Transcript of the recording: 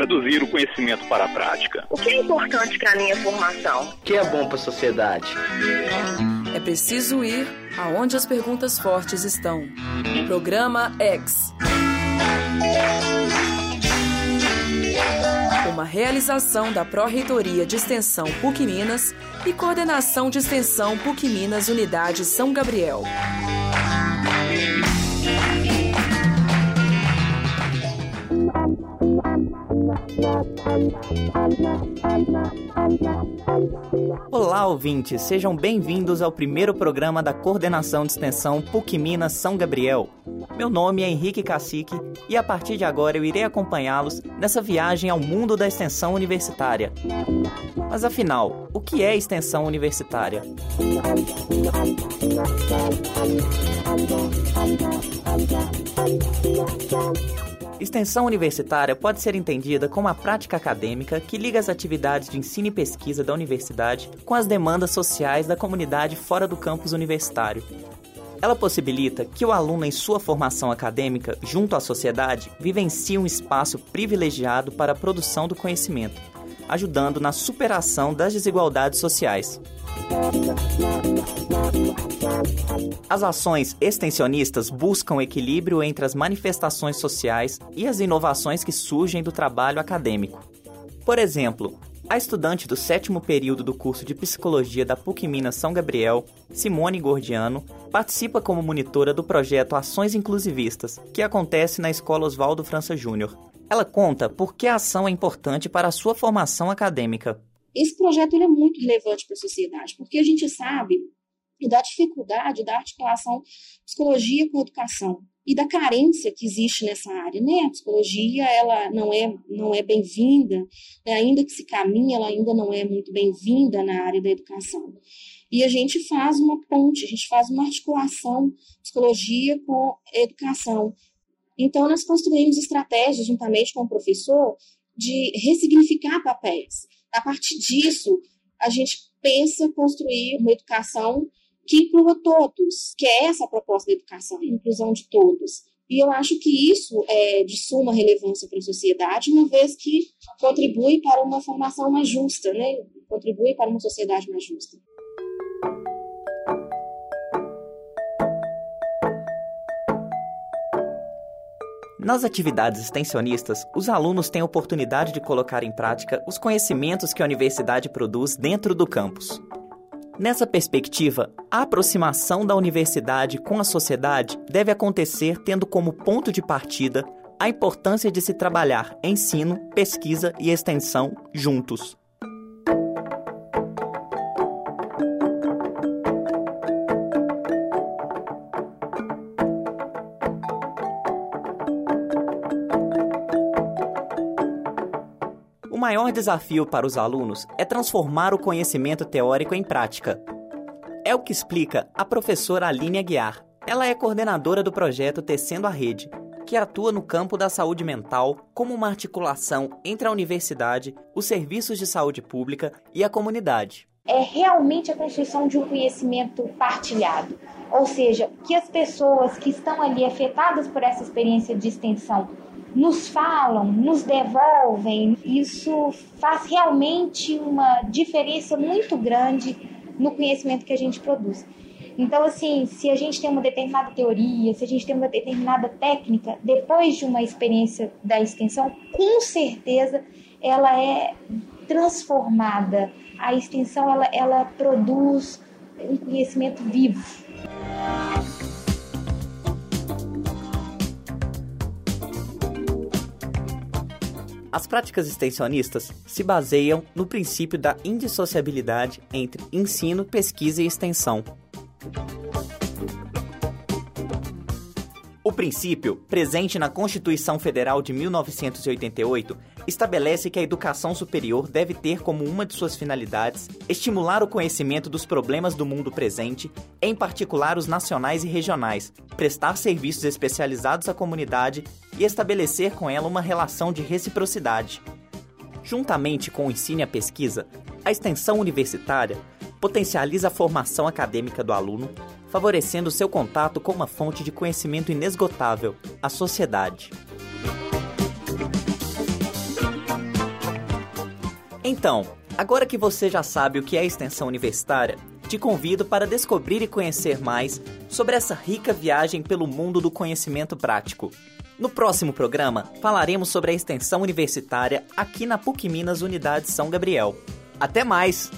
traduzir o conhecimento para a prática? O que é importante para a minha formação? O que é bom para a sociedade? É preciso ir aonde as perguntas fortes estão. Programa X. Uma realização da Pró-Reitoria de Extensão PUC Minas e Coordenação de Extensão PUC Minas Unidade São Gabriel. Olá, ouvintes! Sejam bem-vindos ao primeiro programa da Coordenação de Extensão PUC Minas São Gabriel. Meu nome é Henrique Cacique e a partir de agora eu irei acompanhá-los nessa viagem ao mundo da extensão universitária. Mas afinal, o que é extensão universitária? Extensão universitária pode ser entendida como a prática acadêmica que liga as atividades de ensino e pesquisa da universidade com as demandas sociais da comunidade fora do campus universitário. Ela possibilita que o aluno, em sua formação acadêmica, junto à sociedade, vivencie um espaço privilegiado para a produção do conhecimento, ajudando na superação das desigualdades sociais. As ações extensionistas buscam equilíbrio entre as manifestações sociais e as inovações que surgem do trabalho acadêmico. Por exemplo, a estudante do sétimo período do curso de Psicologia da PUC Minas São Gabriel, Simone Gordiano, participa como monitora do projeto Ações Inclusivistas, que acontece na Escola Oswaldo França Júnior. Ela conta por que a ação é importante para a sua formação acadêmica. Esse projeto é muito relevante para a sociedade, porque a gente sabe da dificuldade da articulação psicologia com educação e da carência que existe nessa área, né? A psicologia ela não é não é bem-vinda, né? ainda que se caminhe, ela ainda não é muito bem-vinda na área da educação. E a gente faz uma ponte, a gente faz uma articulação psicologia com educação. Então nós construímos estratégias juntamente com o professor de ressignificar papéis. A partir disso, a gente pensa construir uma educação que inclua todos, que é essa a proposta da educação, a inclusão de todos. E eu acho que isso é de suma relevância para a sociedade, uma vez que contribui para uma formação mais justa, né? contribui para uma sociedade mais justa. Nas atividades extensionistas, os alunos têm a oportunidade de colocar em prática os conhecimentos que a universidade produz dentro do campus. Nessa perspectiva, a aproximação da universidade com a sociedade deve acontecer tendo como ponto de partida a importância de se trabalhar ensino, pesquisa e extensão juntos. Maior desafio para os alunos é transformar o conhecimento teórico em prática. É o que explica a professora Aline Aguiar. Ela é coordenadora do projeto Tecendo a Rede, que atua no campo da saúde mental como uma articulação entre a universidade, os serviços de saúde pública e a comunidade. É realmente a construção de um conhecimento partilhado, ou seja, que as pessoas que estão ali afetadas por essa experiência de extensão nos falam, nos devolvem, isso faz realmente uma diferença muito grande no conhecimento que a gente produz. Então, assim, se a gente tem uma determinada teoria, se a gente tem uma determinada técnica, depois de uma experiência da extensão, com certeza ela é transformada. A extensão, ela, ela produz um conhecimento vivo. As práticas extensionistas se baseiam no princípio da indissociabilidade entre ensino, pesquisa e extensão. O princípio, presente na Constituição Federal de 1988, estabelece que a educação superior deve ter como uma de suas finalidades estimular o conhecimento dos problemas do mundo presente, em particular os nacionais e regionais, prestar serviços especializados à comunidade e estabelecer com ela uma relação de reciprocidade. Juntamente com o ensino e a pesquisa, a extensão universitária potencializa a formação acadêmica do aluno, favorecendo seu contato com uma fonte de conhecimento inesgotável, a sociedade. Então, agora que você já sabe o que é extensão universitária, te convido para descobrir e conhecer mais sobre essa rica viagem pelo mundo do conhecimento prático. No próximo programa, falaremos sobre a extensão universitária aqui na PUC Minas Unidade São Gabriel. Até mais!